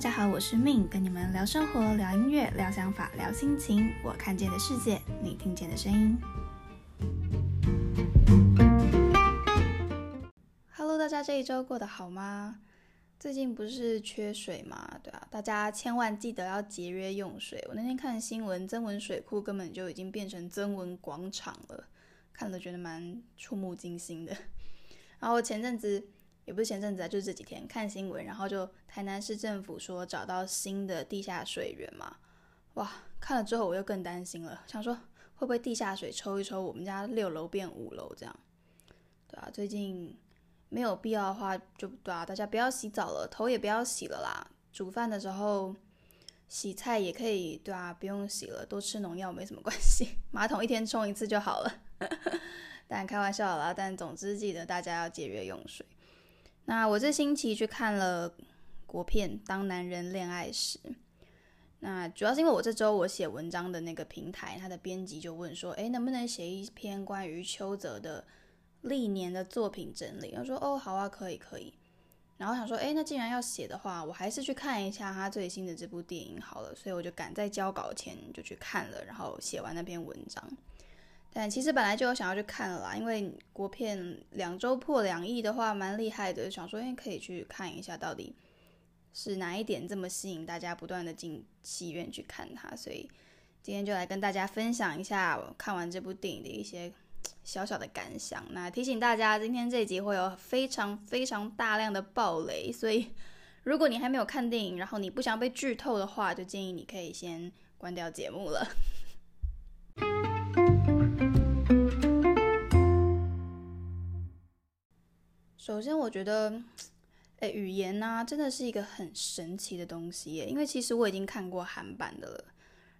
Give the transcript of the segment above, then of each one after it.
大家好，我是 Min，跟你们聊生活、聊音乐、聊想法、聊心情。我看见的世界，你听见的声音。Hello，大家这一周过得好吗？最近不是缺水吗？对啊，大家千万记得要节约用水。我那天看新闻，增文水库根本就已经变成增文广场了，看了觉得蛮触目惊心的。然后前阵子。也不是前阵子啊，就是这几天看新闻，然后就台南市政府说找到新的地下水源嘛，哇，看了之后我又更担心了，想说会不会地下水抽一抽，我们家六楼变五楼这样，对啊，最近没有必要的话就对啊，大家不要洗澡了，头也不要洗了啦，煮饭的时候洗菜也可以，对啊，不用洗了，多吃农药没什么关系，马桶一天冲一次就好了，但开玩笑啦，但总之记得大家要节约用水。那我这星期去看了国片《当男人恋爱时》，那主要是因为我这周我写文章的那个平台，他的编辑就问说，哎，能不能写一篇关于邱泽的历年的作品整理？我说，哦，好啊，可以，可以。然后想说，哎，那既然要写的话，我还是去看一下他最新的这部电影好了，所以我就赶在交稿前就去看了，然后写完那篇文章。但其实本来就有想要去看了啦，因为国片两周破两亿的话，蛮厉害的。想说，哎，可以去看一下，到底是哪一点这么吸引大家，不断的进戏院去看它。所以今天就来跟大家分享一下我看完这部电影的一些小小的感想。那提醒大家，今天这集会有非常非常大量的暴雷，所以如果你还没有看电影，然后你不想被剧透的话，就建议你可以先关掉节目了。首先，我觉得，哎，语言呢，真的是一个很神奇的东西耶。因为其实我已经看过韩版的了，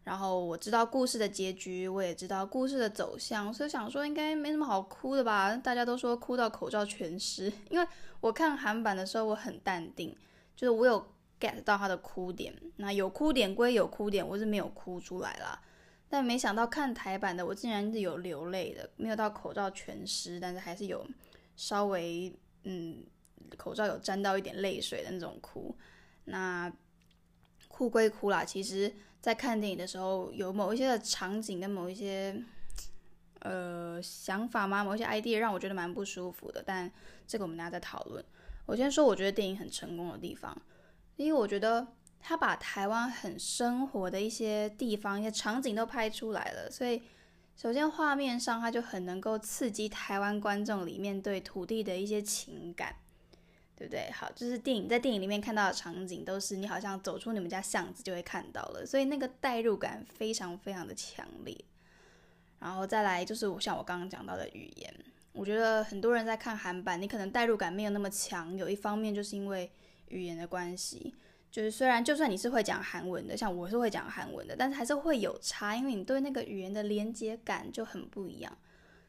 然后我知道故事的结局，我也知道故事的走向，所以想说应该没什么好哭的吧？大家都说哭到口罩全湿，因为我看韩版的时候我很淡定，就是我有 get 到他的哭点，那有哭点归有哭点，我是没有哭出来啦。但没想到看台版的，我竟然是有流泪的，没有到口罩全湿，但是还是有稍微。嗯，口罩有沾到一点泪水的那种哭，那哭归哭啦，其实，在看电影的时候，有某一些的场景跟某一些呃想法吗？某一些 idea 让我觉得蛮不舒服的。但这个我们大家再讨论。我先说，我觉得电影很成功的地方，因为我觉得他把台湾很生活的一些地方、一些场景都拍出来了，所以。首先，画面上它就很能够刺激台湾观众里面对土地的一些情感，对不对？好，就是电影在电影里面看到的场景，都是你好像走出你们家巷子就会看到了，所以那个代入感非常非常的强烈。然后再来就是像我刚刚讲到的语言，我觉得很多人在看韩版，你可能代入感没有那么强，有一方面就是因为语言的关系。就是虽然就算你是会讲韩文的，像我是会讲韩文的，但是还是会有差，因为你对那个语言的连接感就很不一样。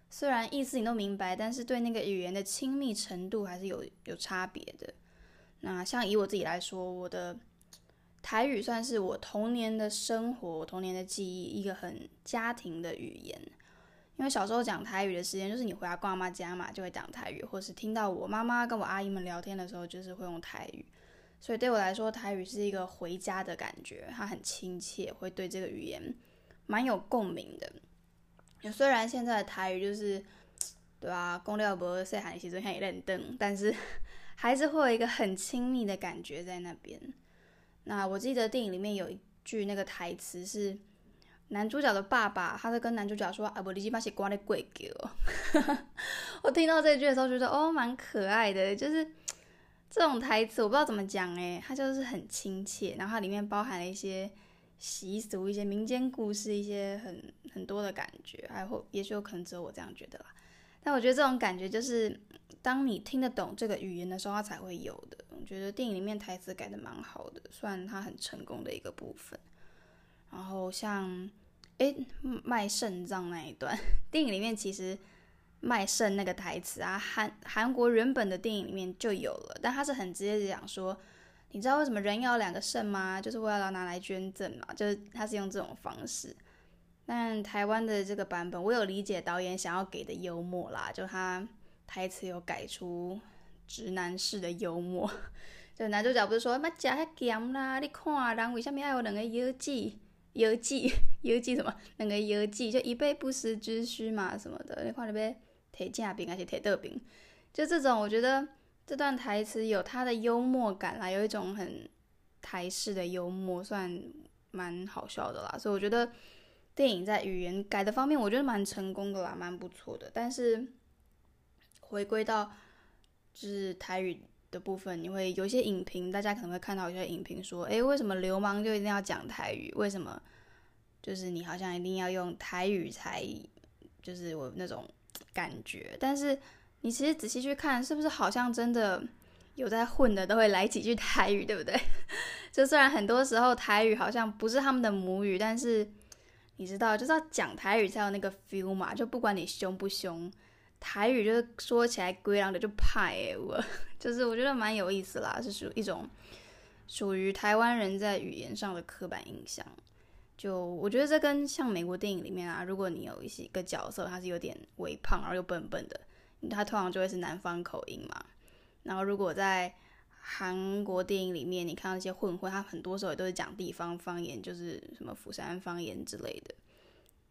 虽然意思你都明白，但是对那个语言的亲密程度还是有有差别的。那像以我自己来说，我的台语算是我童年的生活、童年的记忆，一个很家庭的语言。因为小时候讲台语的时间，就是你回家逛妈妈家嘛，就会讲台语，或是听到我妈妈跟我阿姨们聊天的时候，就是会用台语。所以对我来说，台语是一个回家的感觉，它很亲切，会对这个语言蛮有共鸣的。虽然现在的台语就是，对啊？公料伯细汉时阵像一认灯，但是 还是会有一个很亲密的感觉在那边。那我记得电影里面有一句那个台词是男主角的爸爸，他在跟男主角说：“啊，不，你起码是挂在贵给我。” 我听到这句的时候，觉得哦，蛮可爱的，就是。这种台词我不知道怎么讲诶，它就是很亲切，然后它里面包含了一些习俗、一些民间故事、一些很很多的感觉，还有也许有可能只有我这样觉得啦。但我觉得这种感觉就是当你听得懂这个语言的时候，它才会有的。我觉得电影里面台词改的蛮好的，算它很成功的一个部分。然后像诶卖肾脏那一段，电影里面其实。卖肾那个台词啊，韩韩国原本的电影里面就有了，但他是很直接的讲说，你知道为什么人要两个肾吗？就是为了要拿来捐赠嘛，就是他是用这种方式。但台湾的这个版本，我有理解导演想要给的幽默啦，就他台词有改出直男式的幽默，就男主角不是说，妈食遐咸啦，你看人为什么要有两个腰子？腰子，腰子什么？两个腰子，就以备不时之需嘛，什么的。你看你要铁架饼还是铁豆饼？就这种，我觉得这段台词有它的幽默感啦，有一种很台式的幽默，算蛮好笑的啦。所以我觉得电影在语言改的方面，我觉得蛮成功的啦，蛮不错的。但是回归到就是台语的部分，你会有一些影评，大家可能会看到有些影评说，诶，为什么流氓就一定要讲台语？为什么就是你好像一定要用台语才就是我那种感觉？但是你其实仔细去看，是不是好像真的 有在混的都会来几句台语，对不对？就虽然很多时候台语好像不是他们的母语，但是你知道，就是要讲台语才有那个 feel 嘛。就不管你凶不凶，台语就是说起来归狼的就派诶，我就是我觉得蛮有意思啦，是属一种属于台湾人在语言上的刻板印象。就我觉得这跟像美国电影里面啊，如果你有一些个角色他是有点微胖，然后又笨笨的。他通常就会是南方口音嘛，然后如果在韩国电影里面，你看到一些混混，他很多时候也都是讲地方方言，就是什么釜山方言之类的。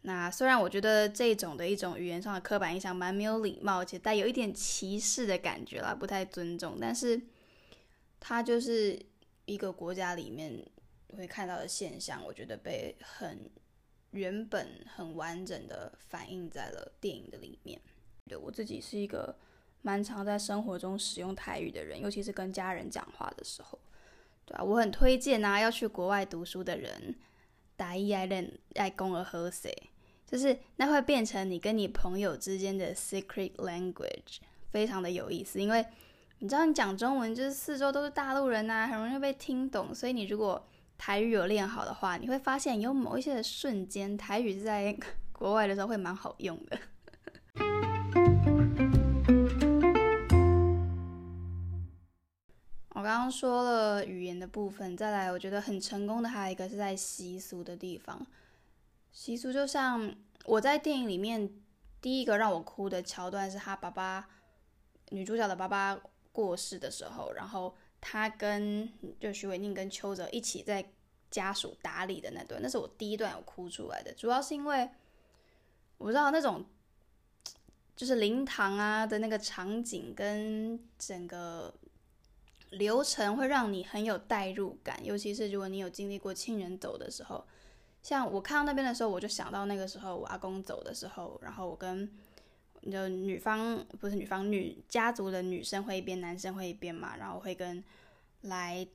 那虽然我觉得这种的一种语言上的刻板印象蛮没有礼貌，且带有一点歧视的感觉啦，不太尊重，但是它就是一个国家里面会看到的现象，我觉得被很原本很完整的反映在了电影的里面。对我自己是一个蛮常在生活中使用台语的人，尤其是跟家人讲话的时候，对啊，我很推荐啊，要去国外读书的人，打一爱认爱公而喝谁，就是那会变成你跟你朋友之间的 secret language，非常的有意思。因为你知道，你讲中文就是四周都是大陆人呐，很容易被听懂，所以你如果台语有练好的话，你会发现有某一些的瞬间，台语在国外的时候会蛮好用的。我刚刚说了语言的部分，再来，我觉得很成功的还有一个是在习俗的地方。习俗就像我在电影里面第一个让我哭的桥段，是他爸爸女主角的爸爸过世的时候，然后他跟就徐伟宁跟邱泽一起在家属打理的那段，那是我第一段有哭出来的。主要是因为我不知道那种就是灵堂啊的那个场景跟整个。流程会让你很有代入感，尤其是如果你有经历过亲人走的时候，像我看到那边的时候，我就想到那个时候我阿公走的时候，然后我跟就女方不是女方女家族的女生会一边，男生会一边嘛，然后会跟来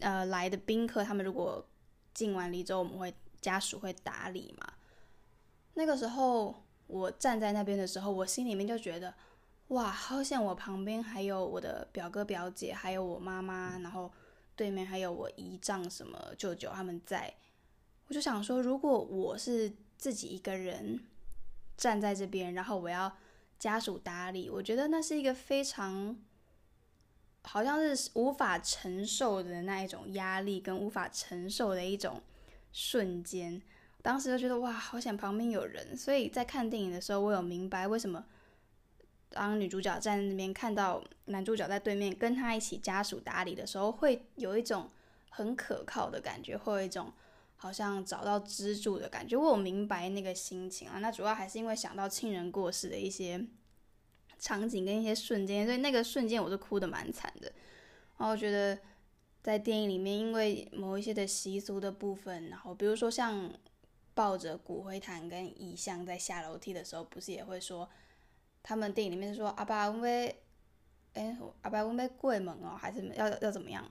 呃来的宾客，他们如果敬完礼之后，我们会家属会打理嘛。那个时候我站在那边的时候，我心里面就觉得。哇，好像我旁边还有我的表哥表姐，还有我妈妈，然后对面还有我姨丈什么舅舅他们在，我就想说，如果我是自己一个人站在这边，然后我要家属打理，我觉得那是一个非常好像是无法承受的那一种压力，跟无法承受的一种瞬间。当时就觉得哇，好想旁边有人。所以在看电影的时候，我有明白为什么。当女主角站在那边看到男主角在对面跟他一起家属打理的时候，会有一种很可靠的感觉，会有一种好像找到支柱的感觉。我有明白那个心情啊，那主要还是因为想到亲人过世的一些场景跟一些瞬间，所以那个瞬间我是哭的蛮惨的。然后我觉得在电影里面，因为某一些的习俗的部分，然后比如说像抱着骨灰坛跟遗像在下楼梯的时候，不是也会说。他们电影里面说阿爸，我们哎，阿爸，我们过门哦，还是要要怎么样？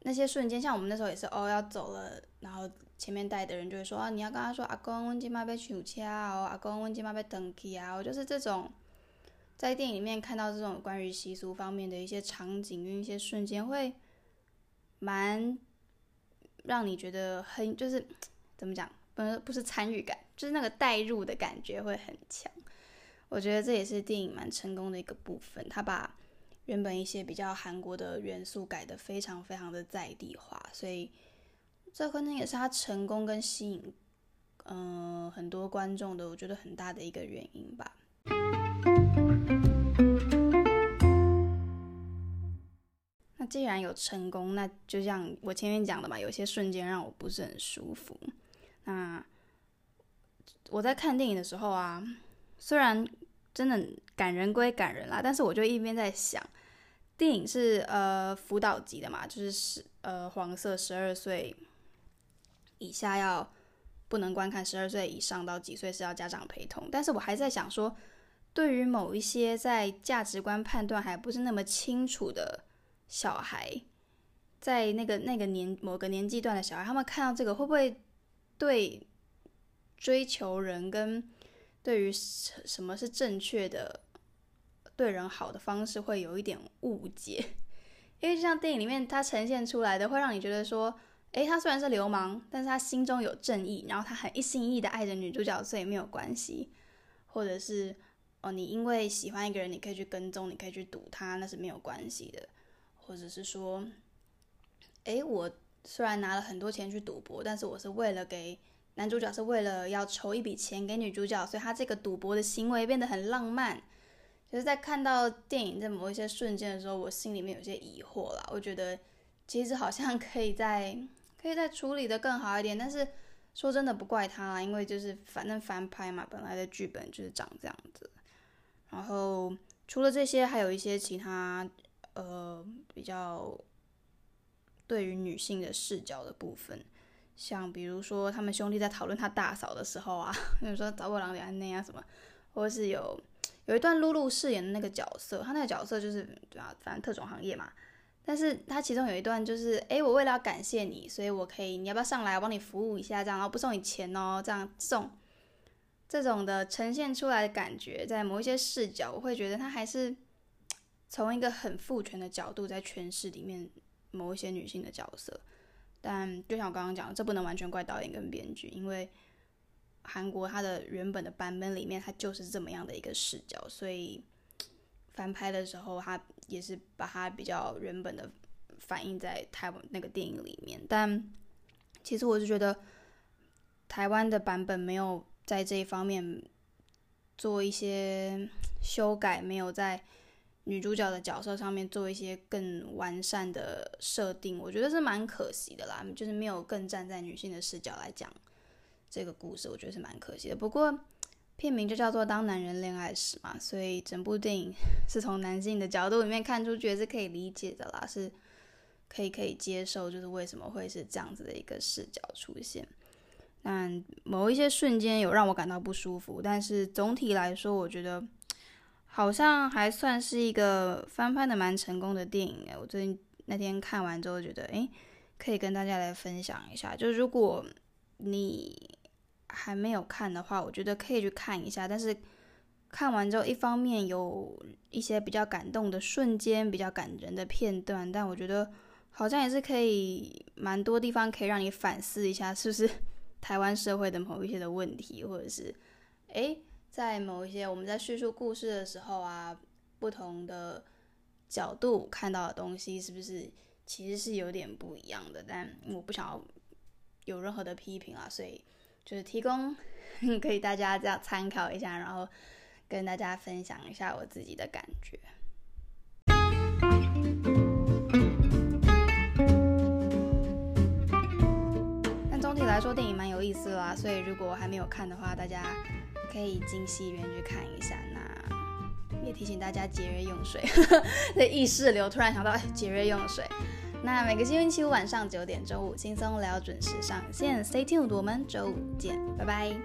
那些瞬间，像我们那时候也是哦，要走了，然后前面带的人就会说啊，你要跟他说阿公，我今妈要上车哦，阿公，我今妈要登去啊。我就是这种，在电影里面看到这种关于习俗方面的一些场景跟一些瞬间，会蛮让你觉得很就是怎么讲，不是不是参与感，就是那个代入的感觉会很强。我觉得这也是电影蛮成功的一个部分，他把原本一些比较韩国的元素改的非常非常的在地化，所以这可能也是他成功跟吸引嗯很多观众的，我觉得很大的一个原因吧。那既然有成功，那就像我前面讲的嘛，有些瞬间让我不是很舒服。那我在看电影的时候啊，虽然真的感人归感人啦，但是我就一边在想，电影是呃辅导级的嘛，就是十呃黄色十二岁以下要不能观看，十二岁以上到几岁是要家长陪同。但是我还在想说。对于某一些在价值观判断还不是那么清楚的小孩，在那个那个年某个年纪段的小孩，他们看到这个会不会对追求人跟对于什么是正确的对人好的方式会有一点误解？因为就像电影里面他呈现出来的，会让你觉得说，诶，他虽然是流氓，但是他心中有正义，然后他很一心一意的爱着女主角，所以没有关系，或者是。哦，你因为喜欢一个人，你可以去跟踪，你可以去堵他，那是没有关系的。或者是说，诶，我虽然拿了很多钱去赌博，但是我是为了给男主角，是为了要筹一笔钱给女主角，所以他这个赌博的行为变得很浪漫。就是在看到电影在某一些瞬间的时候，我心里面有些疑惑啦。我觉得其实好像可以再可以再处理的更好一点，但是说真的不怪他啦，因为就是反正翻拍嘛，本来的剧本就是长这样子。然后除了这些，还有一些其他呃比较对于女性的视角的部分，像比如说他们兄弟在讨论他大嫂的时候啊，比如说找我郎李安内啊什么，或是有有一段露露饰演的那个角色，他那个角色就是对啊，反正特种行业嘛，但是他其中有一段就是，哎，我为了要感谢你，所以我可以，你要不要上来，我帮你服务一下，这样，然后不收你钱哦，这样送。这种的呈现出来的感觉，在某一些视角，我会觉得他还是从一个很父权的角度在诠释里面某一些女性的角色。但就像我刚刚讲，这不能完全怪导演跟编剧，因为韩国它的原本的版本里面，它就是这么样的一个视角，所以翻拍的时候，它也是把它比较原本的反映在台湾那个电影里面。但其实我是觉得台湾的版本没有。在这一方面做一些修改，没有在女主角的角色上面做一些更完善的设定，我觉得是蛮可惜的啦。就是没有更站在女性的视角来讲这个故事，我觉得是蛮可惜的。不过片名就叫做《当男人恋爱时》嘛，所以整部电影 是从男性的角度里面看出去是可以理解的啦，是可以可以接受，就是为什么会是这样子的一个视角出现。但某一些瞬间有让我感到不舒服，但是总体来说，我觉得好像还算是一个翻拍的蛮成功的电影诶。我最近那天看完之后，觉得诶，可以跟大家来分享一下。就如果你还没有看的话，我觉得可以去看一下。但是看完之后，一方面有一些比较感动的瞬间，比较感人的片段，但我觉得好像也是可以蛮多地方可以让你反思一下，是不是？台湾社会的某一些的问题，或者是，诶，在某一些我们在叙述故事的时候啊，不同的角度看到的东西，是不是其实是有点不一样的？但我不想要有任何的批评啊，所以就是提供可以大家这样参考一下，然后跟大家分享一下我自己的感觉。但总体来说电影蛮有意思啦，所以如果还没有看的话，大家可以进戏院去看一下。那也提醒大家节约用水，这意识流突然想到，哎，节约用水。那每个星期五晚上九点，周五轻松聊准时上线，Stay tuned，我们周五见，拜拜。